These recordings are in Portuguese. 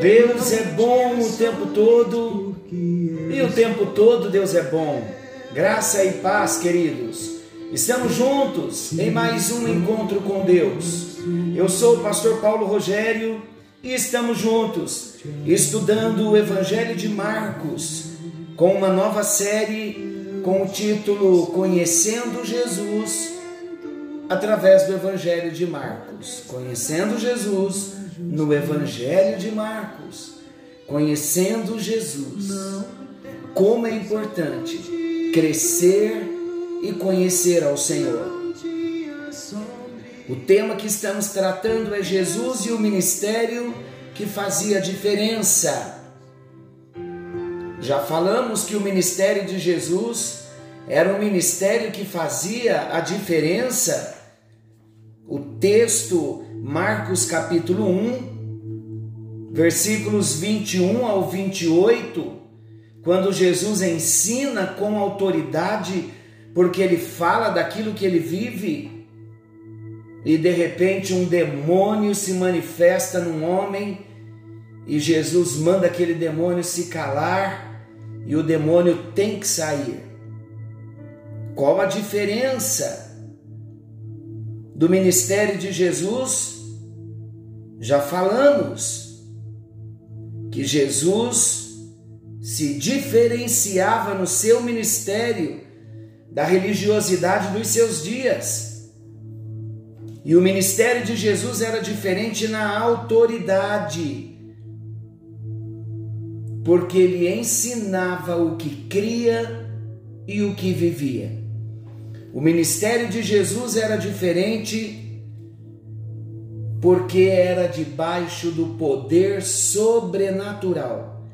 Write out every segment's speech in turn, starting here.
Deus é bom o tempo todo e o tempo todo Deus é bom. Graça e paz, queridos. Estamos juntos em mais um encontro com Deus. Eu sou o pastor Paulo Rogério e estamos juntos estudando o Evangelho de Marcos com uma nova série com o título Conhecendo Jesus através do Evangelho de Marcos. Conhecendo Jesus no Evangelho de Marcos, conhecendo Jesus. Como é importante crescer e conhecer ao Senhor. O tema que estamos tratando é Jesus e o ministério que fazia diferença. Já falamos que o ministério de Jesus era um ministério que fazia a diferença. O texto Marcos capítulo 1, versículos 21 ao 28, quando Jesus ensina com autoridade, porque ele fala daquilo que ele vive, e de repente um demônio se manifesta num homem, e Jesus manda aquele demônio se calar, e o demônio tem que sair. Qual a diferença? do ministério de Jesus, já falamos que Jesus se diferenciava no seu ministério da religiosidade dos seus dias. E o ministério de Jesus era diferente na autoridade, porque ele ensinava o que cria e o que vivia. O ministério de Jesus era diferente porque era debaixo do poder sobrenatural.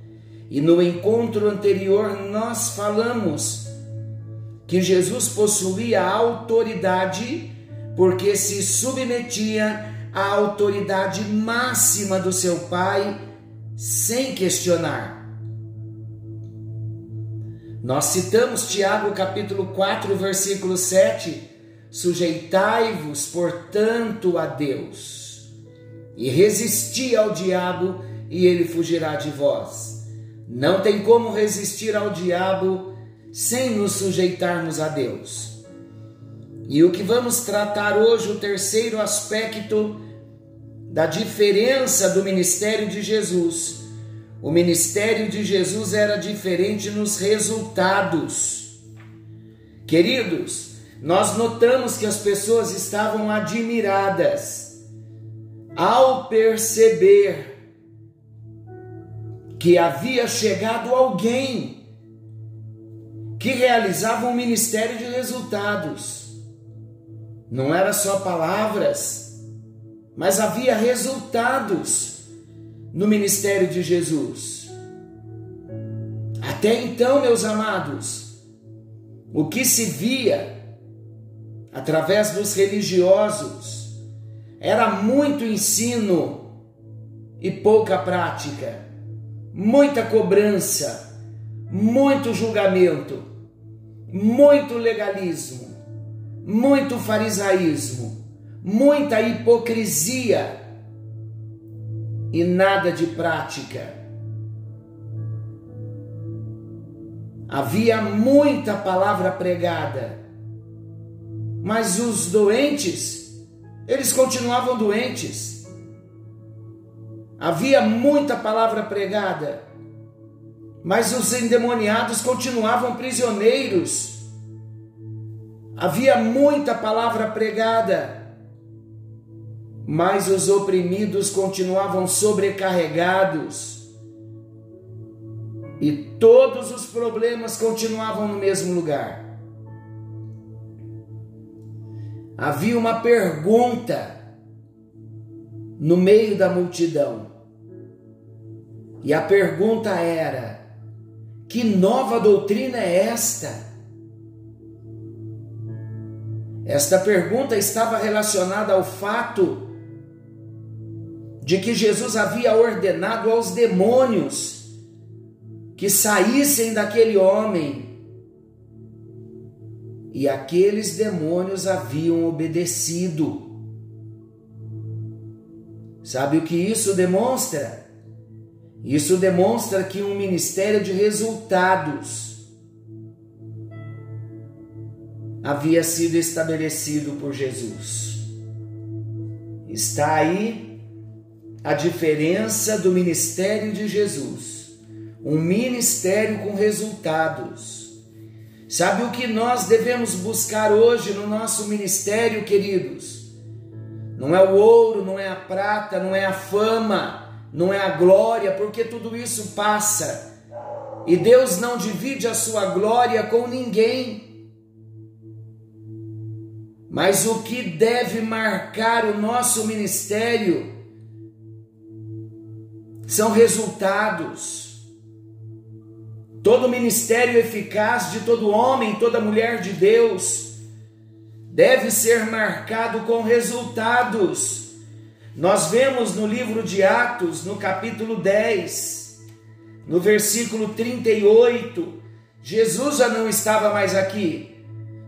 E no encontro anterior nós falamos que Jesus possuía autoridade porque se submetia à autoridade máxima do seu Pai sem questionar. Nós citamos Tiago capítulo 4, versículo 7: Sujeitai-vos, portanto, a Deus, e resisti ao diabo, e ele fugirá de vós. Não tem como resistir ao diabo sem nos sujeitarmos a Deus. E o que vamos tratar hoje, o terceiro aspecto da diferença do ministério de Jesus o ministério de Jesus era diferente nos resultados. Queridos, nós notamos que as pessoas estavam admiradas ao perceber que havia chegado alguém que realizava um ministério de resultados. Não era só palavras, mas havia resultados no ministério de Jesus. Até então, meus amados, o que se via através dos religiosos era muito ensino e pouca prática, muita cobrança, muito julgamento, muito legalismo, muito farisaísmo, muita hipocrisia e nada de prática. Havia muita palavra pregada, mas os doentes, eles continuavam doentes. Havia muita palavra pregada, mas os endemoniados continuavam prisioneiros. Havia muita palavra pregada, mas os oprimidos continuavam sobrecarregados e todos os problemas continuavam no mesmo lugar. Havia uma pergunta no meio da multidão: E a pergunta era: que nova doutrina é esta? Esta pergunta estava relacionada ao fato de que Jesus havia ordenado aos demônios que saíssem daquele homem. E aqueles demônios haviam obedecido. Sabe o que isso demonstra? Isso demonstra que um ministério de resultados havia sido estabelecido por Jesus. Está aí a diferença do ministério de Jesus. Um ministério com resultados. Sabe o que nós devemos buscar hoje no nosso ministério, queridos? Não é o ouro, não é a prata, não é a fama, não é a glória, porque tudo isso passa. E Deus não divide a sua glória com ninguém. Mas o que deve marcar o nosso ministério são resultados. Todo ministério eficaz de todo homem, toda mulher de Deus, deve ser marcado com resultados. Nós vemos no livro de Atos, no capítulo 10, no versículo 38, Jesus já não estava mais aqui.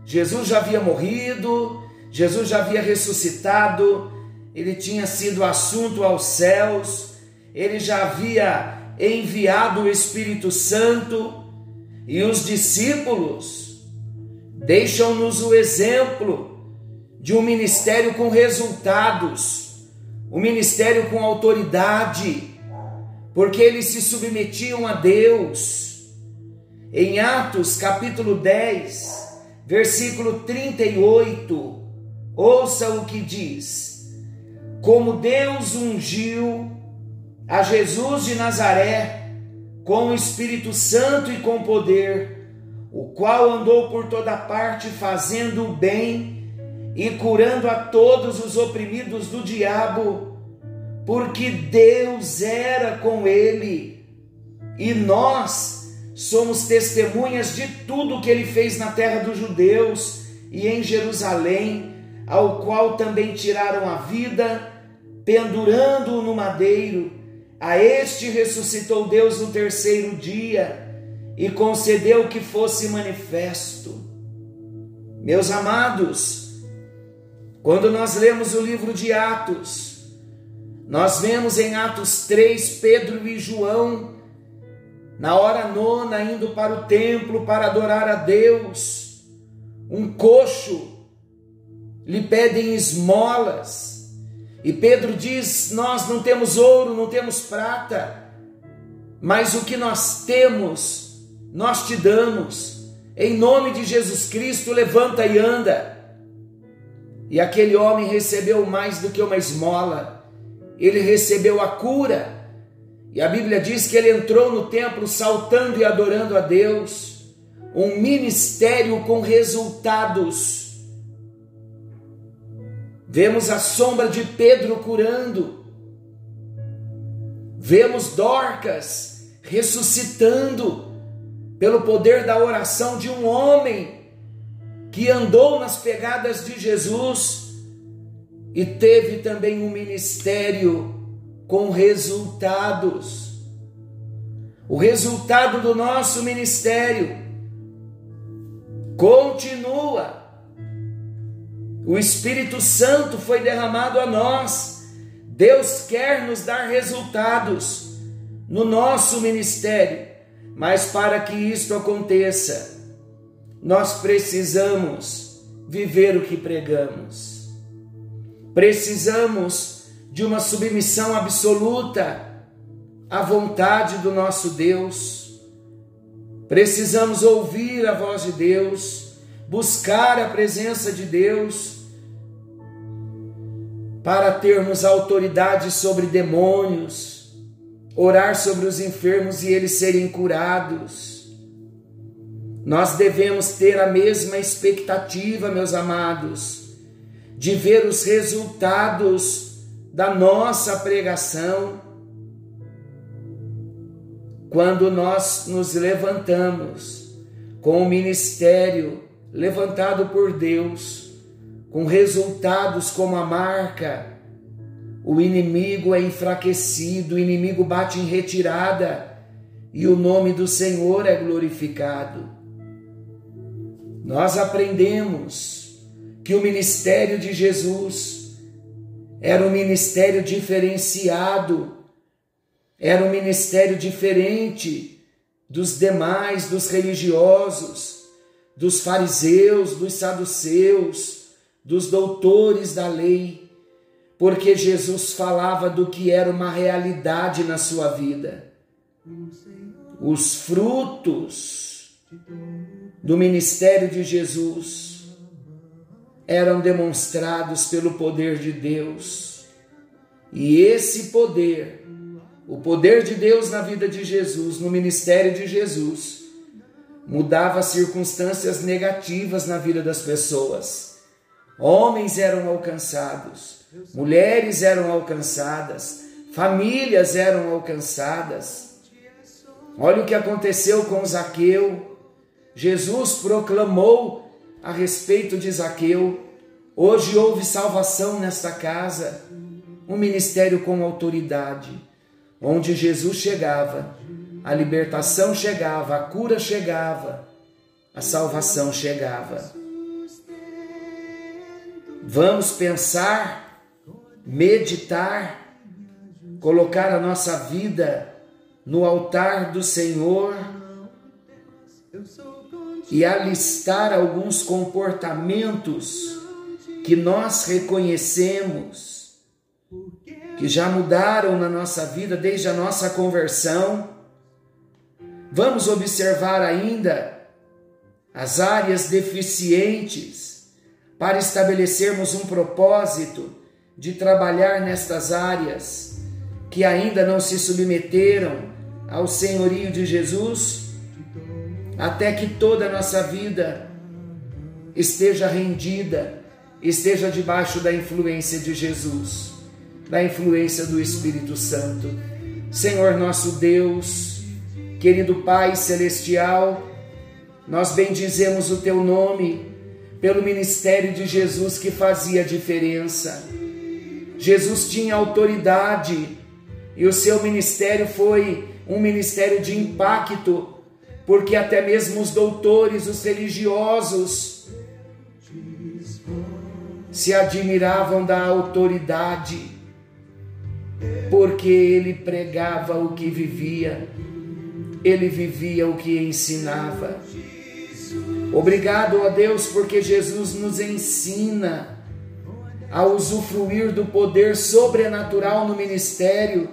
Jesus já havia morrido, Jesus já havia ressuscitado, ele tinha sido assunto aos céus, ele já havia enviado o Espírito Santo e os discípulos deixam-nos o exemplo de um ministério com resultados, um ministério com autoridade, porque eles se submetiam a Deus. Em Atos capítulo 10, versículo 38, ouça o que diz: Como Deus ungiu a Jesus de Nazaré com o Espírito Santo e com poder, o qual andou por toda parte fazendo o bem e curando a todos os oprimidos do diabo, porque Deus era com ele e nós somos testemunhas de tudo que ele fez na terra dos judeus e em Jerusalém, ao qual também tiraram a vida, pendurando-o no madeiro. A este ressuscitou Deus no terceiro dia e concedeu que fosse manifesto. Meus amados, quando nós lemos o livro de Atos, nós vemos em Atos 3 Pedro e João na hora nona, indo para o templo para adorar a Deus, um coxo lhe pedem esmolas, e Pedro diz: Nós não temos ouro, não temos prata, mas o que nós temos, nós te damos, em nome de Jesus Cristo, levanta e anda. E aquele homem recebeu mais do que uma esmola, ele recebeu a cura e a Bíblia diz que ele entrou no templo saltando e adorando a Deus, um ministério com resultados. Vemos a sombra de Pedro curando, vemos Dorcas ressuscitando pelo poder da oração de um homem que andou nas pegadas de Jesus e teve também um ministério com resultados. O resultado do nosso ministério continua. O Espírito Santo foi derramado a nós. Deus quer nos dar resultados no nosso ministério, mas para que isto aconteça, nós precisamos viver o que pregamos. Precisamos de uma submissão absoluta à vontade do nosso Deus. Precisamos ouvir a voz de Deus, buscar a presença de Deus, para termos autoridade sobre demônios, orar sobre os enfermos e eles serem curados. Nós devemos ter a mesma expectativa, meus amados, de ver os resultados da nossa pregação. quando nós nos levantamos com o ministério levantado por Deus, com resultados como a marca, o inimigo é enfraquecido, o inimigo bate em retirada e o nome do Senhor é glorificado. Nós aprendemos que o ministério de Jesus era um ministério diferenciado, era um ministério diferente dos demais, dos religiosos, dos fariseus, dos saduceus, dos doutores da lei, porque Jesus falava do que era uma realidade na sua vida. Os frutos do ministério de Jesus eram demonstrados pelo poder de Deus. E esse poder, o poder de Deus na vida de Jesus, no ministério de Jesus, mudava circunstâncias negativas na vida das pessoas. Homens eram alcançados, mulheres eram alcançadas, famílias eram alcançadas. Olha o que aconteceu com Zaqueu. Jesus proclamou a respeito de Zaqueu. Hoje houve salvação nesta casa, um ministério com autoridade, onde Jesus chegava, a libertação chegava, a cura chegava, a salvação chegava. Vamos pensar, meditar, colocar a nossa vida no altar do Senhor e alistar alguns comportamentos que nós reconhecemos que já mudaram na nossa vida desde a nossa conversão. Vamos observar ainda as áreas deficientes para estabelecermos um propósito de trabalhar nestas áreas que ainda não se submeteram ao senhorio de Jesus, até que toda a nossa vida esteja rendida, esteja debaixo da influência de Jesus, da influência do Espírito Santo. Senhor nosso Deus, Querido Pai Celestial, nós bendizemos o Teu nome pelo ministério de Jesus que fazia diferença. Jesus tinha autoridade e o seu ministério foi um ministério de impacto, porque até mesmo os doutores, os religiosos, se admiravam da autoridade, porque ele pregava o que vivia ele vivia o que ensinava. Obrigado a Deus, porque Jesus nos ensina a usufruir do poder sobrenatural no ministério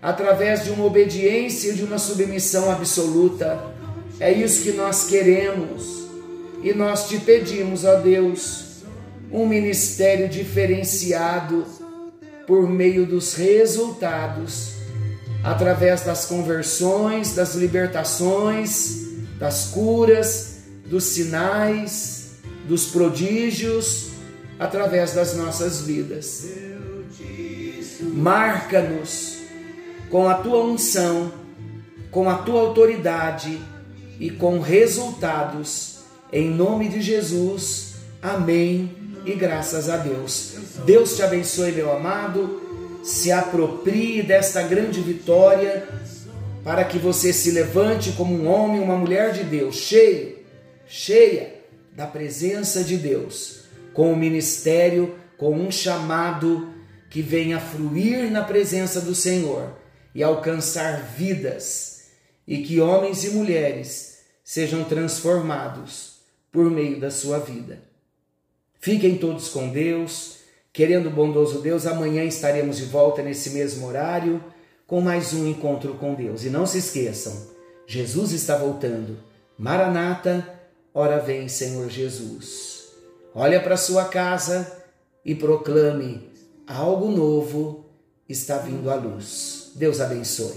através de uma obediência e de uma submissão absoluta. É isso que nós queremos e nós te pedimos, ó Deus, um ministério diferenciado por meio dos resultados através das conversões, das libertações, das curas, dos sinais, dos prodígios, através das nossas vidas. Marca-nos com a tua unção, com a tua autoridade e com resultados, em nome de Jesus. Amém e graças a Deus. Deus te abençoe, meu amado se aproprie desta grande vitória, para que você se levante como um homem, uma mulher de Deus, cheio, cheia da presença de Deus, com o ministério, com um chamado que venha fluir na presença do Senhor e alcançar vidas, e que homens e mulheres sejam transformados por meio da sua vida. Fiquem todos com Deus Querendo o bondoso Deus, amanhã estaremos de volta nesse mesmo horário com mais um encontro com Deus. E não se esqueçam, Jesus está voltando. Maranata, ora vem, Senhor Jesus. Olha para sua casa e proclame: algo novo está vindo à luz. Deus abençoe.